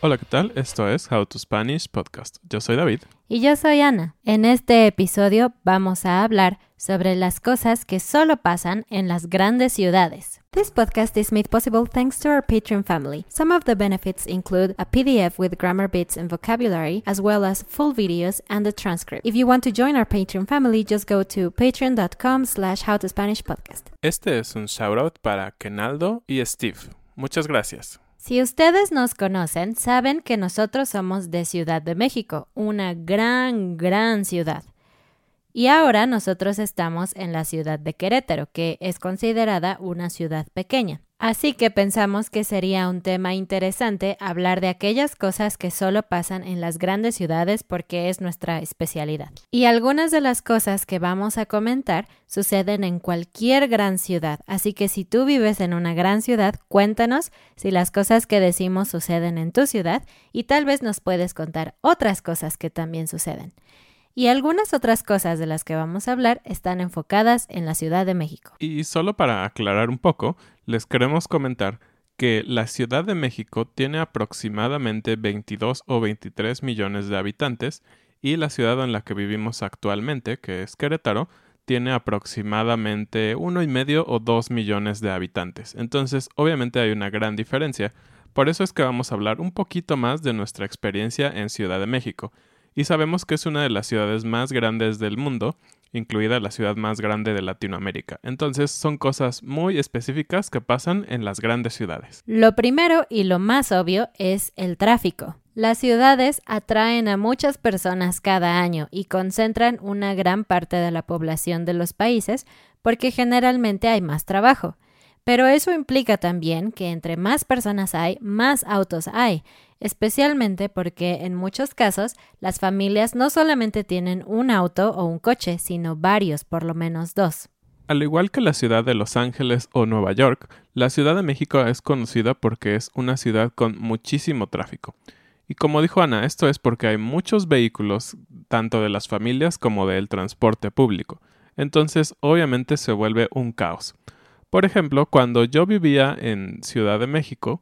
Hola, ¿qué tal? Esto es How to Spanish Podcast. Yo soy David. Y yo soy Ana. En este episodio vamos a hablar sobre las cosas que solo pasan en las grandes ciudades. This podcast is made possible thanks to our Patreon family. Some of the benefits include a PDF with grammar bits and vocabulary, as well as full videos and a transcript. If you want to join our Patreon family, just go to patreon.com slash howtospanishpodcast. Este es un shoutout para Kenaldo y Steve. Muchas gracias. Si ustedes nos conocen, saben que nosotros somos de Ciudad de México, una gran, gran ciudad. Y ahora nosotros estamos en la ciudad de Querétaro, que es considerada una ciudad pequeña. Así que pensamos que sería un tema interesante hablar de aquellas cosas que solo pasan en las grandes ciudades porque es nuestra especialidad. Y algunas de las cosas que vamos a comentar suceden en cualquier gran ciudad, así que si tú vives en una gran ciudad, cuéntanos si las cosas que decimos suceden en tu ciudad y tal vez nos puedes contar otras cosas que también suceden. Y algunas otras cosas de las que vamos a hablar están enfocadas en la Ciudad de México. Y solo para aclarar un poco, les queremos comentar que la Ciudad de México tiene aproximadamente 22 o 23 millones de habitantes y la ciudad en la que vivimos actualmente, que es Querétaro, tiene aproximadamente uno y medio o dos millones de habitantes. Entonces, obviamente hay una gran diferencia. Por eso es que vamos a hablar un poquito más de nuestra experiencia en Ciudad de México. Y sabemos que es una de las ciudades más grandes del mundo, incluida la ciudad más grande de Latinoamérica. Entonces son cosas muy específicas que pasan en las grandes ciudades. Lo primero y lo más obvio es el tráfico. Las ciudades atraen a muchas personas cada año y concentran una gran parte de la población de los países porque generalmente hay más trabajo. Pero eso implica también que entre más personas hay, más autos hay, especialmente porque en muchos casos las familias no solamente tienen un auto o un coche, sino varios, por lo menos dos. Al igual que la ciudad de Los Ángeles o Nueva York, la Ciudad de México es conocida porque es una ciudad con muchísimo tráfico. Y como dijo Ana, esto es porque hay muchos vehículos, tanto de las familias como del transporte público. Entonces, obviamente se vuelve un caos. Por ejemplo, cuando yo vivía en Ciudad de México,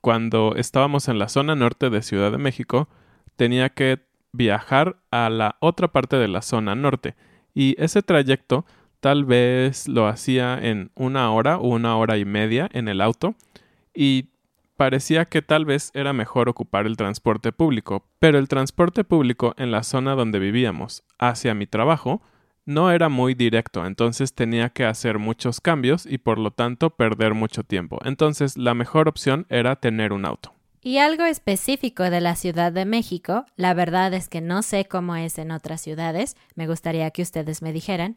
cuando estábamos en la zona norte de Ciudad de México, tenía que viajar a la otra parte de la zona norte. Y ese trayecto tal vez lo hacía en una hora o una hora y media en el auto. Y parecía que tal vez era mejor ocupar el transporte público, pero el transporte público en la zona donde vivíamos hacia mi trabajo no era muy directo, entonces tenía que hacer muchos cambios y por lo tanto perder mucho tiempo. Entonces la mejor opción era tener un auto. Y algo específico de la Ciudad de México, la verdad es que no sé cómo es en otras ciudades, me gustaría que ustedes me dijeran,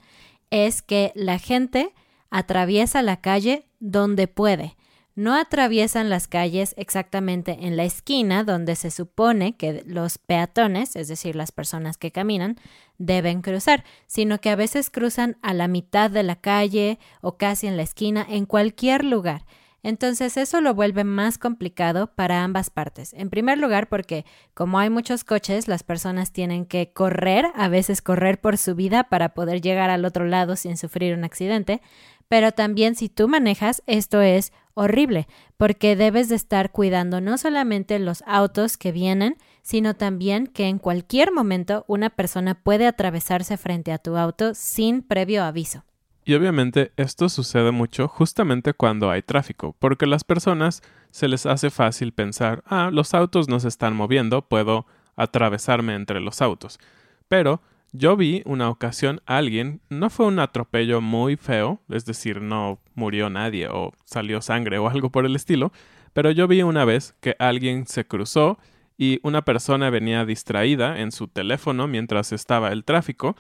es que la gente atraviesa la calle donde puede. No atraviesan las calles exactamente en la esquina donde se supone que los peatones, es decir, las personas que caminan, deben cruzar, sino que a veces cruzan a la mitad de la calle o casi en la esquina, en cualquier lugar. Entonces eso lo vuelve más complicado para ambas partes. En primer lugar porque como hay muchos coches, las personas tienen que correr, a veces correr por su vida para poder llegar al otro lado sin sufrir un accidente. Pero también si tú manejas, esto es horrible, porque debes de estar cuidando no solamente los autos que vienen, sino también que en cualquier momento una persona puede atravesarse frente a tu auto sin previo aviso. Y obviamente esto sucede mucho justamente cuando hay tráfico, porque a las personas se les hace fácil pensar, ah, los autos no se están moviendo, puedo atravesarme entre los autos. Pero yo vi una ocasión a alguien, no fue un atropello muy feo, es decir, no murió nadie o salió sangre o algo por el estilo, pero yo vi una vez que alguien se cruzó y una persona venía distraída en su teléfono mientras estaba el tráfico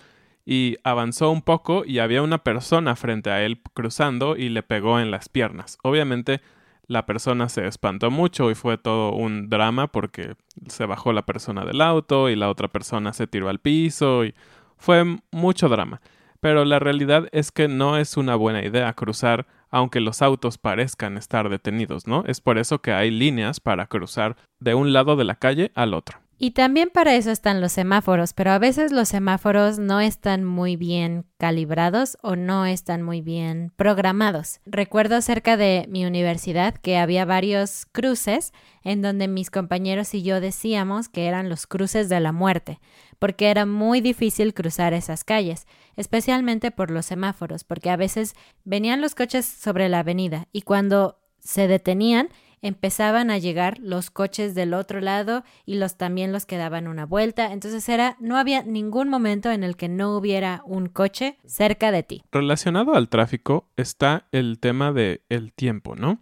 y avanzó un poco y había una persona frente a él cruzando y le pegó en las piernas. Obviamente la persona se espantó mucho y fue todo un drama porque se bajó la persona del auto y la otra persona se tiró al piso y fue mucho drama. Pero la realidad es que no es una buena idea cruzar aunque los autos parezcan estar detenidos, ¿no? Es por eso que hay líneas para cruzar de un lado de la calle al otro. Y también para eso están los semáforos, pero a veces los semáforos no están muy bien calibrados o no están muy bien programados. Recuerdo cerca de mi universidad que había varios cruces en donde mis compañeros y yo decíamos que eran los cruces de la muerte, porque era muy difícil cruzar esas calles, especialmente por los semáforos, porque a veces venían los coches sobre la avenida y cuando se detenían empezaban a llegar los coches del otro lado y los también los que daban una vuelta. Entonces era, no había ningún momento en el que no hubiera un coche cerca de ti. Relacionado al tráfico está el tema de el tiempo, ¿no?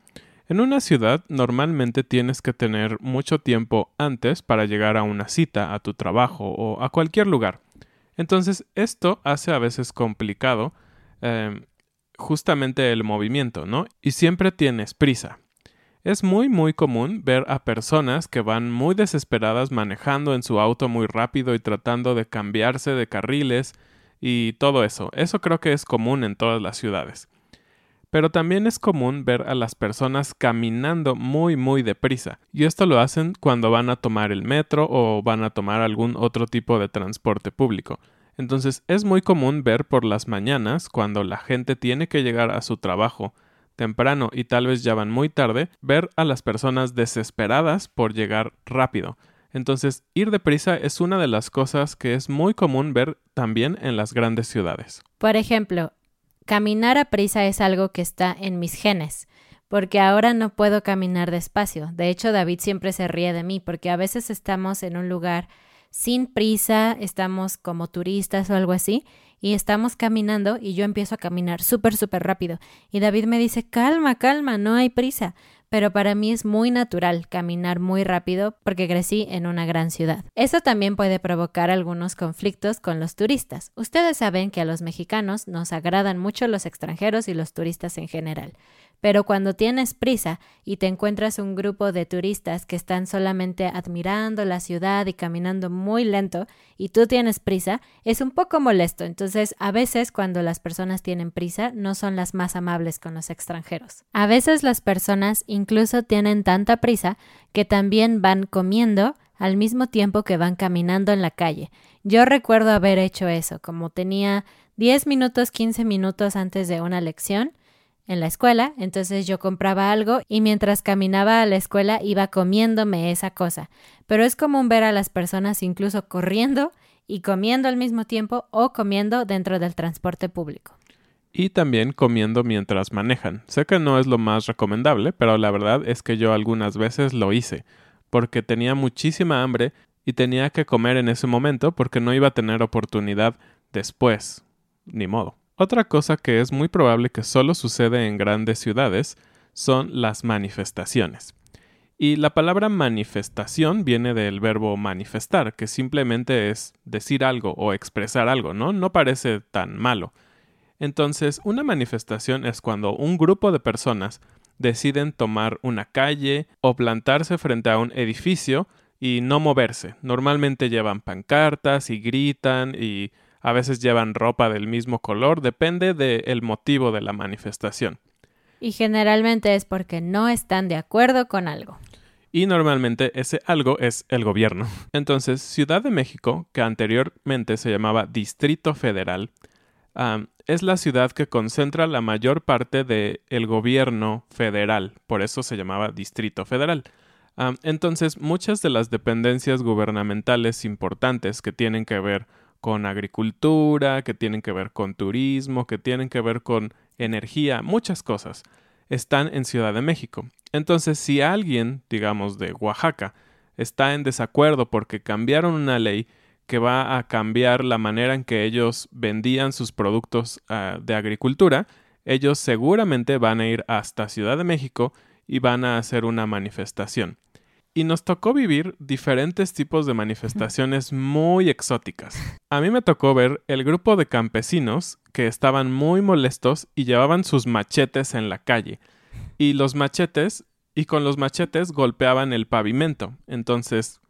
En una ciudad normalmente tienes que tener mucho tiempo antes para llegar a una cita, a tu trabajo o a cualquier lugar. Entonces esto hace a veces complicado eh, justamente el movimiento, ¿no? Y siempre tienes prisa. Es muy muy común ver a personas que van muy desesperadas manejando en su auto muy rápido y tratando de cambiarse de carriles y todo eso. Eso creo que es común en todas las ciudades. Pero también es común ver a las personas caminando muy muy deprisa, y esto lo hacen cuando van a tomar el metro o van a tomar algún otro tipo de transporte público. Entonces es muy común ver por las mañanas, cuando la gente tiene que llegar a su trabajo, temprano y tal vez ya van muy tarde, ver a las personas desesperadas por llegar rápido. Entonces, ir deprisa es una de las cosas que es muy común ver también en las grandes ciudades. Por ejemplo, caminar a prisa es algo que está en mis genes, porque ahora no puedo caminar despacio. De hecho, David siempre se ríe de mí, porque a veces estamos en un lugar sin prisa, estamos como turistas o algo así, y estamos caminando y yo empiezo a caminar súper, súper rápido. Y David me dice, calma, calma, no hay prisa. Pero para mí es muy natural caminar muy rápido porque crecí en una gran ciudad. Eso también puede provocar algunos conflictos con los turistas. Ustedes saben que a los mexicanos nos agradan mucho los extranjeros y los turistas en general. Pero cuando tienes prisa y te encuentras un grupo de turistas que están solamente admirando la ciudad y caminando muy lento y tú tienes prisa, es un poco molesto. Entonces, a veces cuando las personas tienen prisa, no son las más amables con los extranjeros. A veces las personas incluso tienen tanta prisa que también van comiendo al mismo tiempo que van caminando en la calle. Yo recuerdo haber hecho eso, como tenía 10 minutos, 15 minutos antes de una lección, en la escuela, entonces yo compraba algo y mientras caminaba a la escuela iba comiéndome esa cosa. Pero es común ver a las personas incluso corriendo y comiendo al mismo tiempo o comiendo dentro del transporte público. Y también comiendo mientras manejan. Sé que no es lo más recomendable, pero la verdad es que yo algunas veces lo hice, porque tenía muchísima hambre y tenía que comer en ese momento porque no iba a tener oportunidad después. Ni modo. Otra cosa que es muy probable que solo sucede en grandes ciudades son las manifestaciones. Y la palabra manifestación viene del verbo manifestar, que simplemente es decir algo o expresar algo, ¿no? No parece tan malo. Entonces, una manifestación es cuando un grupo de personas deciden tomar una calle o plantarse frente a un edificio y no moverse. Normalmente llevan pancartas y gritan y a veces llevan ropa del mismo color, depende del motivo de la manifestación. Y generalmente es porque no están de acuerdo con algo. Y normalmente ese algo es el gobierno. Entonces, Ciudad de México, que anteriormente se llamaba Distrito Federal, es la ciudad que concentra la mayor parte del el gobierno federal, por eso se llamaba Distrito Federal. entonces, muchas de las dependencias gubernamentales importantes que tienen que ver con agricultura, que tienen que ver con turismo, que tienen que ver con energía, muchas cosas, están en Ciudad de México. Entonces, si alguien, digamos, de Oaxaca, está en desacuerdo porque cambiaron una ley que va a cambiar la manera en que ellos vendían sus productos ah, de agricultura, ellos seguramente van a ir hasta Ciudad de México y van a hacer una manifestación. Y nos tocó vivir diferentes tipos de manifestaciones muy exóticas. A mí me tocó ver el grupo de campesinos que estaban muy molestos y llevaban sus machetes en la calle. Y los machetes, y con los machetes golpeaban el pavimento. Entonces,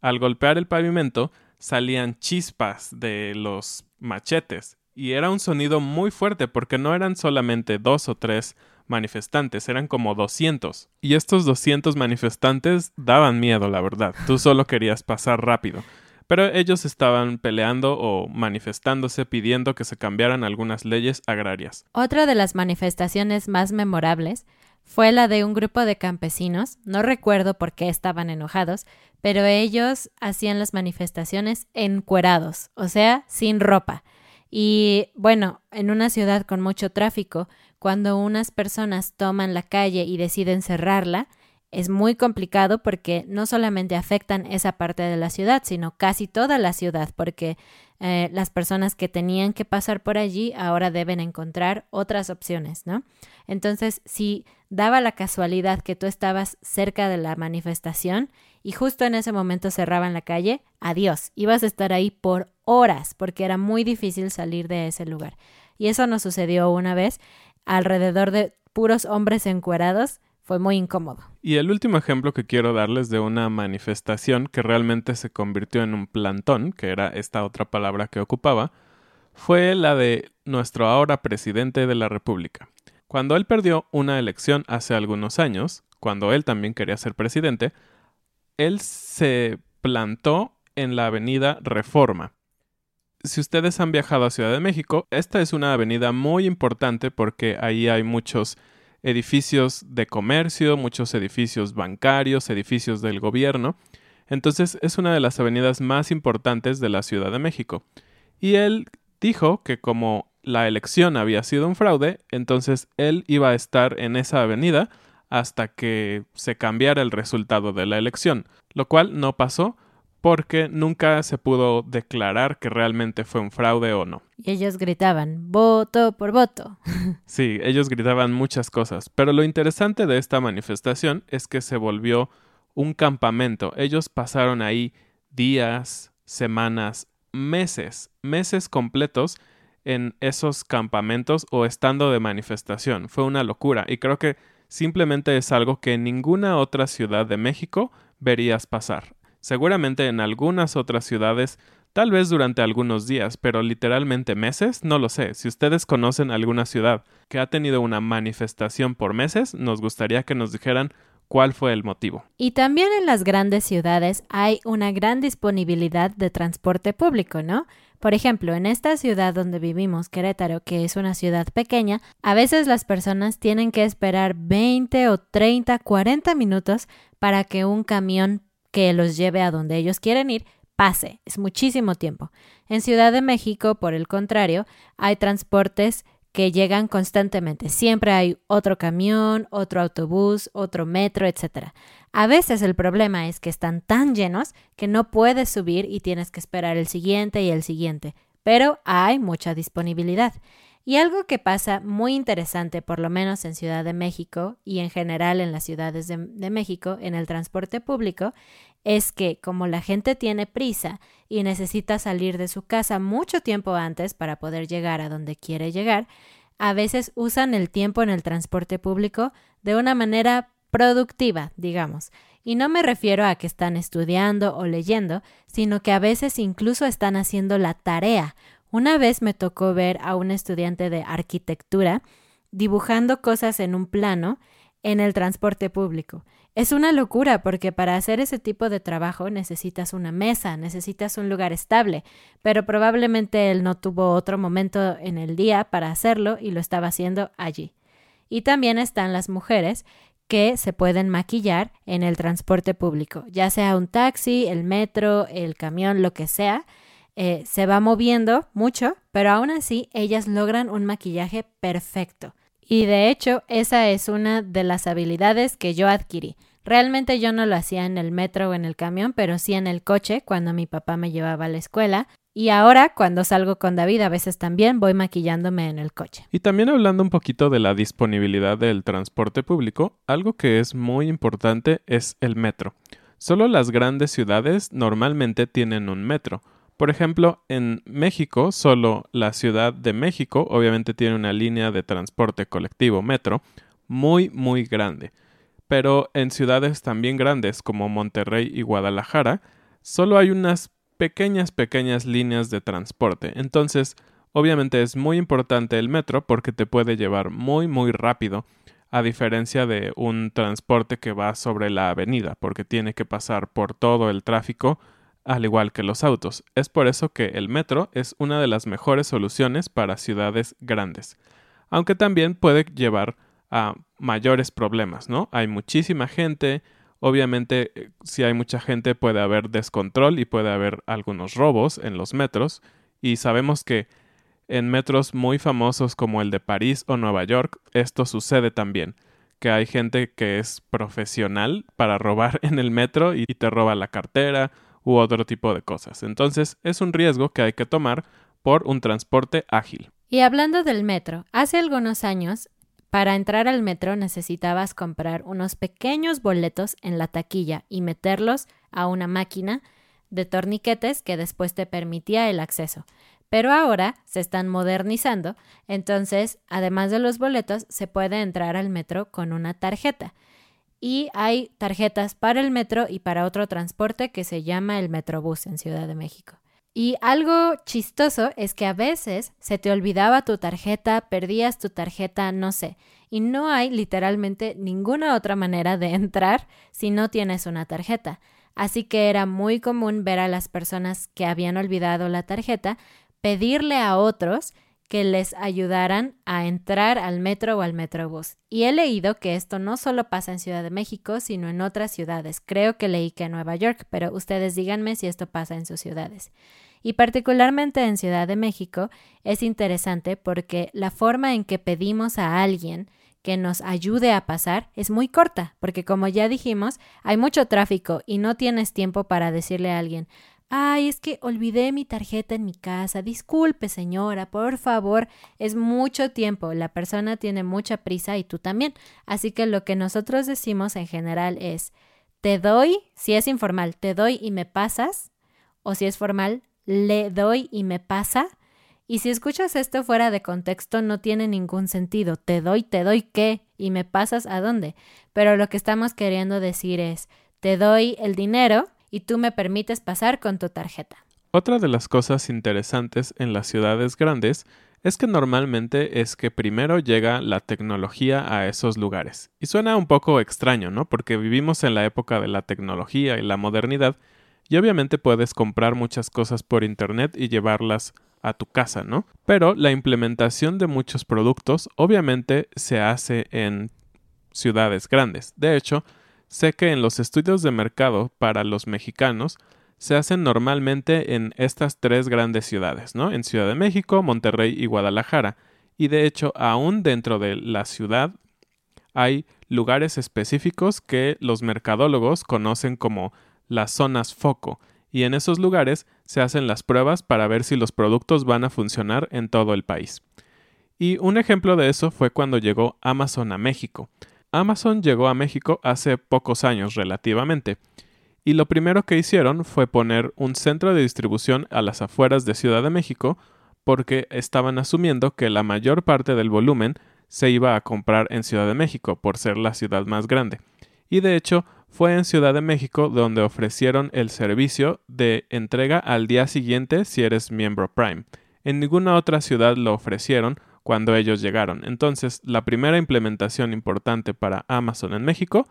al golpear el pavimento, salían chispas de los machetes y era un sonido muy fuerte porque no eran solamente dos o tres manifestantes, eran como 200. Y estos 200 manifestantes daban miedo, la verdad. Tú solo querías pasar rápido. Pero ellos estaban peleando o manifestándose pidiendo que se cambiaran algunas leyes agrarias. Otra de las manifestaciones más memorables fue la de un grupo de campesinos, no recuerdo por qué estaban enojados, pero ellos hacían las manifestaciones encuerados, o sea, sin ropa. Y bueno, en una ciudad con mucho tráfico, cuando unas personas toman la calle y deciden cerrarla, es muy complicado porque no solamente afectan esa parte de la ciudad, sino casi toda la ciudad, porque eh, las personas que tenían que pasar por allí ahora deben encontrar otras opciones, ¿no? Entonces, si daba la casualidad que tú estabas cerca de la manifestación y justo en ese momento cerraban la calle, adiós, ibas a estar ahí por horas porque era muy difícil salir de ese lugar. Y eso nos sucedió una vez alrededor de puros hombres encuerados. Fue muy incómodo. Y el último ejemplo que quiero darles de una manifestación que realmente se convirtió en un plantón, que era esta otra palabra que ocupaba, fue la de nuestro ahora presidente de la República. Cuando él perdió una elección hace algunos años, cuando él también quería ser presidente, él se plantó en la avenida Reforma. Si ustedes han viajado a Ciudad de México, esta es una avenida muy importante porque ahí hay muchos edificios de comercio, muchos edificios bancarios, edificios del gobierno. Entonces es una de las avenidas más importantes de la Ciudad de México. Y él dijo que como la elección había sido un fraude, entonces él iba a estar en esa avenida hasta que se cambiara el resultado de la elección, lo cual no pasó porque nunca se pudo declarar que realmente fue un fraude o no. Y ellos gritaban, voto por voto. sí, ellos gritaban muchas cosas, pero lo interesante de esta manifestación es que se volvió un campamento. Ellos pasaron ahí días, semanas, meses, meses completos en esos campamentos o estando de manifestación. Fue una locura y creo que simplemente es algo que en ninguna otra ciudad de México verías pasar. Seguramente en algunas otras ciudades, tal vez durante algunos días, pero literalmente meses, no lo sé. Si ustedes conocen alguna ciudad que ha tenido una manifestación por meses, nos gustaría que nos dijeran cuál fue el motivo. Y también en las grandes ciudades hay una gran disponibilidad de transporte público, ¿no? Por ejemplo, en esta ciudad donde vivimos, Querétaro, que es una ciudad pequeña, a veces las personas tienen que esperar 20 o 30, 40 minutos para que un camión que los lleve a donde ellos quieren ir pase. Es muchísimo tiempo. En Ciudad de México, por el contrario, hay transportes que llegan constantemente. Siempre hay otro camión, otro autobús, otro metro, etc. A veces el problema es que están tan llenos que no puedes subir y tienes que esperar el siguiente y el siguiente, pero hay mucha disponibilidad. Y algo que pasa muy interesante, por lo menos en Ciudad de México y en general en las ciudades de, de, México, en el transporte público, es que como la gente tiene prisa y necesita salir de su casa mucho tiempo antes para poder llegar a donde quiere llegar, a veces usan el tiempo en el transporte público de una manera productiva, digamos. Y no me refiero a que están estudiando o leyendo, sino que a veces incluso están haciendo la tarea. Una vez me tocó ver a un estudiante de arquitectura dibujando cosas en un plano en el transporte público. Es una locura porque para hacer ese tipo de trabajo necesitas una mesa, necesitas un lugar estable, pero probablemente él no tuvo otro momento en el día para hacerlo y lo estaba haciendo allí. Y también están las mujeres que se pueden maquillar en el transporte público, ya sea un taxi, el metro, el camión, lo que sea. Eh, se va moviendo mucho, pero aún así ellas logran un maquillaje perfecto. Y de hecho, esa es una de las habilidades que yo adquirí. Realmente yo no lo hacía en el metro o en el camión, pero sí en el coche cuando mi papá me llevaba a la escuela. Y ahora, cuando salgo con David, a veces también voy maquillándome en el coche. Y también hablando un poquito de la disponibilidad del transporte público, algo que es muy importante es el metro. Solo las grandes ciudades normalmente tienen un metro. Por ejemplo, en México, solo la Ciudad de México obviamente tiene una línea de transporte colectivo metro muy, muy grande. Pero en ciudades también grandes como Monterrey y Guadalajara, solo hay unas pequeñas, pequeñas líneas de transporte. Entonces, obviamente es muy importante el metro porque te puede llevar muy, muy rápido, a diferencia de un transporte que va sobre la avenida, porque tiene que pasar por todo el tráfico al igual que los autos. Es por eso que el metro es una de las mejores soluciones para ciudades grandes, aunque también puede llevar a mayores problemas, ¿no? Hay muchísima gente, obviamente eh, si hay mucha gente puede haber descontrol y puede haber algunos robos en los metros y sabemos que en metros muy famosos como el de París o Nueva York esto sucede también que hay gente que es profesional para robar en el metro y te roba la cartera u otro tipo de cosas. Entonces es un riesgo que hay que tomar por un transporte ágil. Y hablando del metro, hace algunos años, para entrar al metro necesitabas comprar unos pequeños boletos en la taquilla y meterlos a una máquina de torniquetes que después te permitía el acceso. Pero ahora se están modernizando, entonces, además de los boletos, se puede entrar al metro con una tarjeta y hay tarjetas para el metro y para otro transporte que se llama el Metrobús en Ciudad de México. Y algo chistoso es que a veces se te olvidaba tu tarjeta, perdías tu tarjeta, no sé, y no hay literalmente ninguna otra manera de entrar si no tienes una tarjeta. Así que era muy común ver a las personas que habían olvidado la tarjeta pedirle a otros que les ayudaran a entrar al metro o al metrobús. Y he leído que esto no solo pasa en Ciudad de México, sino en otras ciudades. Creo que leí que en Nueva York, pero ustedes díganme si esto pasa en sus ciudades. Y particularmente en Ciudad de México es interesante porque la forma en que pedimos a alguien que nos ayude a pasar es muy corta, porque como ya dijimos, hay mucho tráfico y no tienes tiempo para decirle a alguien, Ay, es que olvidé mi tarjeta en mi casa. Disculpe, señora, por favor. Es mucho tiempo. La persona tiene mucha prisa y tú también. Así que lo que nosotros decimos en general es, te doy, si es informal, te doy y me pasas. O si es formal, le doy y me pasa. Y si escuchas esto fuera de contexto, no tiene ningún sentido. Te doy, te doy qué y me pasas a dónde. Pero lo que estamos queriendo decir es, te doy el dinero y tú me permites pasar con tu tarjeta. Otra de las cosas interesantes en las ciudades grandes es que normalmente es que primero llega la tecnología a esos lugares. Y suena un poco extraño, ¿no? Porque vivimos en la época de la tecnología y la modernidad y obviamente puedes comprar muchas cosas por internet y llevarlas a tu casa, ¿no? Pero la implementación de muchos productos obviamente se hace en ciudades grandes. De hecho, Sé que en los estudios de mercado para los mexicanos se hacen normalmente en estas tres grandes ciudades, ¿no? En Ciudad de México, Monterrey y Guadalajara. Y de hecho, aún dentro de la ciudad hay lugares específicos que los mercadólogos conocen como las zonas foco. Y en esos lugares se hacen las pruebas para ver si los productos van a funcionar en todo el país. Y un ejemplo de eso fue cuando llegó Amazon a México. Amazon llegó a México hace pocos años relativamente, y lo primero que hicieron fue poner un centro de distribución a las afueras de Ciudad de México porque estaban asumiendo que la mayor parte del volumen se iba a comprar en Ciudad de México por ser la ciudad más grande. Y de hecho, fue en Ciudad de México donde ofrecieron el servicio de entrega al día siguiente si eres miembro Prime. En ninguna otra ciudad lo ofrecieron cuando ellos llegaron. Entonces, la primera implementación importante para Amazon en México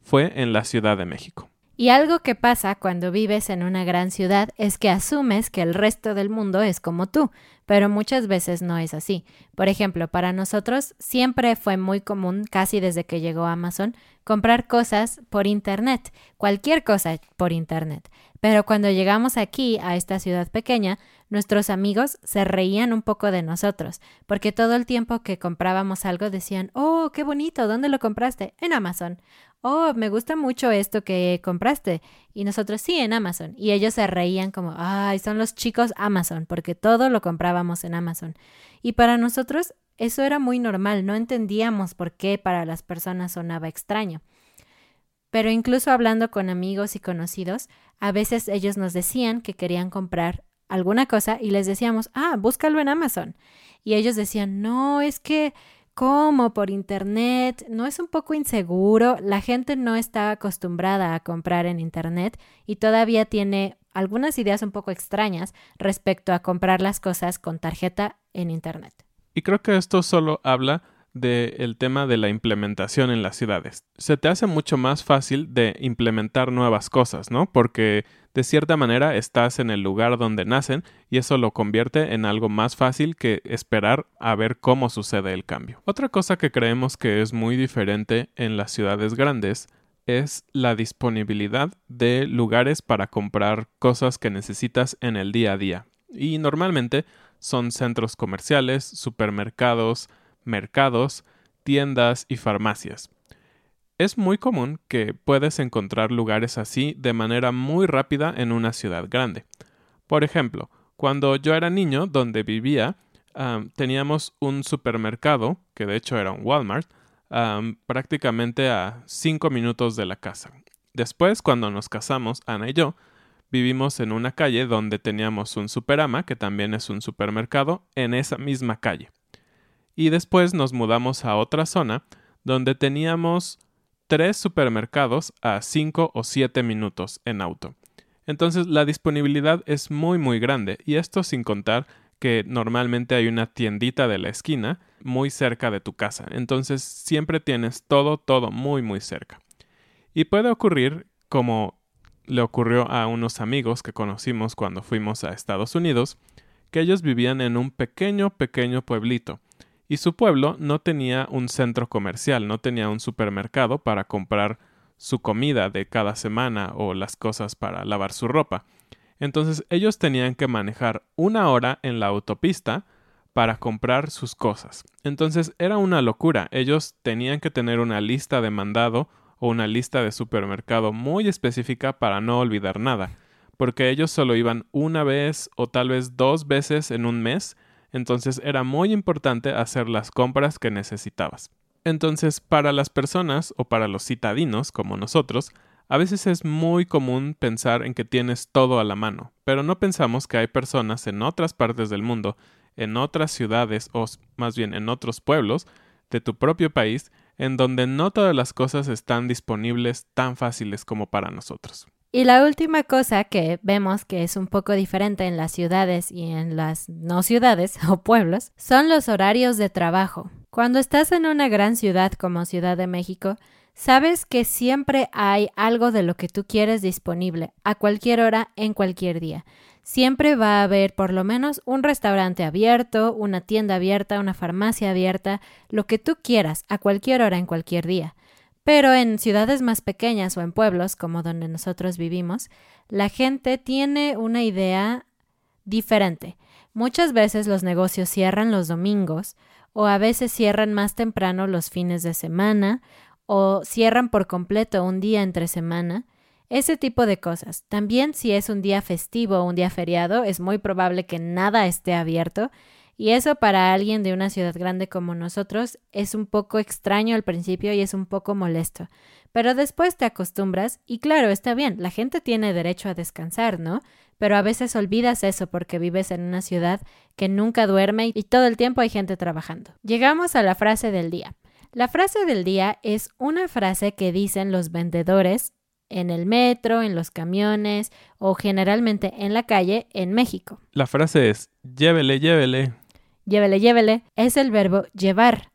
fue en la Ciudad de México. Y algo que pasa cuando vives en una gran ciudad es que asumes que el resto del mundo es como tú, pero muchas veces no es así. Por ejemplo, para nosotros siempre fue muy común, casi desde que llegó Amazon, comprar cosas por Internet, cualquier cosa por Internet. Pero cuando llegamos aquí, a esta ciudad pequeña, nuestros amigos se reían un poco de nosotros, porque todo el tiempo que comprábamos algo decían, oh, qué bonito, ¿dónde lo compraste? En Amazon oh, me gusta mucho esto que compraste. Y nosotros sí, en Amazon. Y ellos se reían como, ay, son los chicos Amazon, porque todo lo comprábamos en Amazon. Y para nosotros eso era muy normal, no entendíamos por qué para las personas sonaba extraño. Pero incluso hablando con amigos y conocidos, a veces ellos nos decían que querían comprar alguna cosa y les decíamos, ah, búscalo en Amazon. Y ellos decían, no, es que ¿Cómo? Por Internet. ¿No es un poco inseguro? La gente no está acostumbrada a comprar en Internet y todavía tiene algunas ideas un poco extrañas respecto a comprar las cosas con tarjeta en Internet. Y creo que esto solo habla del tema de la implementación en las ciudades. Se te hace mucho más fácil de implementar nuevas cosas, ¿no? Porque de cierta manera estás en el lugar donde nacen y eso lo convierte en algo más fácil que esperar a ver cómo sucede el cambio. Otra cosa que creemos que es muy diferente en las ciudades grandes es la disponibilidad de lugares para comprar cosas que necesitas en el día a día. Y normalmente son centros comerciales, supermercados, mercados, tiendas y farmacias. Es muy común que puedes encontrar lugares así de manera muy rápida en una ciudad grande. Por ejemplo, cuando yo era niño, donde vivía, teníamos un supermercado, que de hecho era un Walmart, prácticamente a cinco minutos de la casa. Después, cuando nos casamos, Ana y yo, vivimos en una calle donde teníamos un superama, que también es un supermercado, en esa misma calle. Y después nos mudamos a otra zona donde teníamos tres supermercados a 5 o 7 minutos en auto. Entonces la disponibilidad es muy muy grande y esto sin contar que normalmente hay una tiendita de la esquina muy cerca de tu casa. Entonces siempre tienes todo, todo muy muy cerca. Y puede ocurrir como le ocurrió a unos amigos que conocimos cuando fuimos a Estados Unidos, que ellos vivían en un pequeño, pequeño pueblito y su pueblo no tenía un centro comercial, no tenía un supermercado para comprar su comida de cada semana o las cosas para lavar su ropa. Entonces ellos tenían que manejar una hora en la autopista para comprar sus cosas. Entonces era una locura. Ellos tenían que tener una lista de mandado o una lista de supermercado muy específica para no olvidar nada, porque ellos solo iban una vez o tal vez dos veces en un mes entonces era muy importante hacer las compras que necesitabas. Entonces, para las personas o para los citadinos como nosotros, a veces es muy común pensar en que tienes todo a la mano, pero no pensamos que hay personas en otras partes del mundo, en otras ciudades o más bien en otros pueblos de tu propio país, en donde no todas las cosas están disponibles tan fáciles como para nosotros. Y la última cosa que vemos que es un poco diferente en las ciudades y en las no ciudades o pueblos son los horarios de trabajo. Cuando estás en una gran ciudad como Ciudad de México, sabes que siempre hay algo de lo que tú quieres disponible a cualquier hora en cualquier día. Siempre va a haber por lo menos un restaurante abierto, una tienda abierta, una farmacia abierta, lo que tú quieras a cualquier hora en cualquier día. Pero en ciudades más pequeñas o en pueblos, como donde nosotros vivimos, la gente tiene una idea diferente. Muchas veces los negocios cierran los domingos o a veces cierran más temprano los fines de semana o cierran por completo un día entre semana. Ese tipo de cosas. También si es un día festivo o un día feriado, es muy probable que nada esté abierto Y eso para alguien de una ciudad grande como nosotros es un poco extraño al principio y es un poco molesto. Pero después te acostumbras y claro, está bien, la gente tiene derecho a descansar, ¿no? Pero a veces olvidas eso porque vives en una ciudad que nunca duerme y todo el tiempo hay gente trabajando. Llegamos a la frase del día. La frase del día es una frase que dicen los vendedores en el metro, en los camiones o generalmente en la calle en México. La frase es llévele, llévele. Llévele, llévele es el verbo llevar.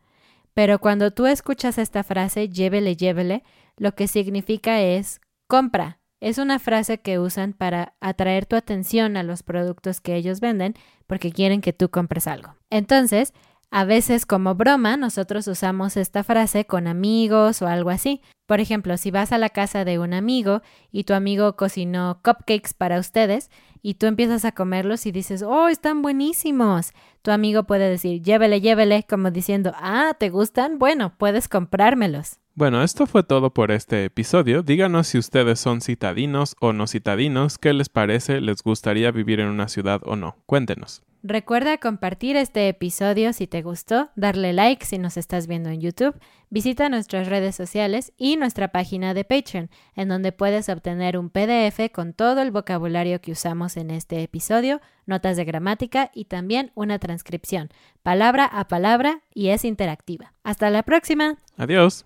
Pero cuando tú escuchas esta frase, llévele, llévele, lo que significa es compra. Es una frase que usan para atraer tu atención a los productos que ellos venden porque quieren que tú compres algo. Entonces, a veces como broma nosotros usamos esta frase con amigos o algo así. Por ejemplo, si vas a la casa de un amigo y tu amigo cocinó cupcakes para ustedes y tú empiezas a comerlos y dices, oh, están buenísimos. Tu amigo puede decir, llévele, llévele, como diciendo, ah, ¿te gustan? Bueno, puedes comprármelos. Bueno, esto fue todo por este episodio. Díganos si ustedes son citadinos o no citadinos, qué les parece, les gustaría vivir en una ciudad o no. Cuéntenos. Recuerda compartir este episodio si te gustó, darle like si nos estás viendo en YouTube, visita nuestras redes sociales y nuestra página de Patreon, en donde puedes obtener un PDF con todo el vocabulario que usamos en este episodio, notas de gramática y también una transcripción, palabra a palabra y es interactiva. Hasta la próxima. Adiós.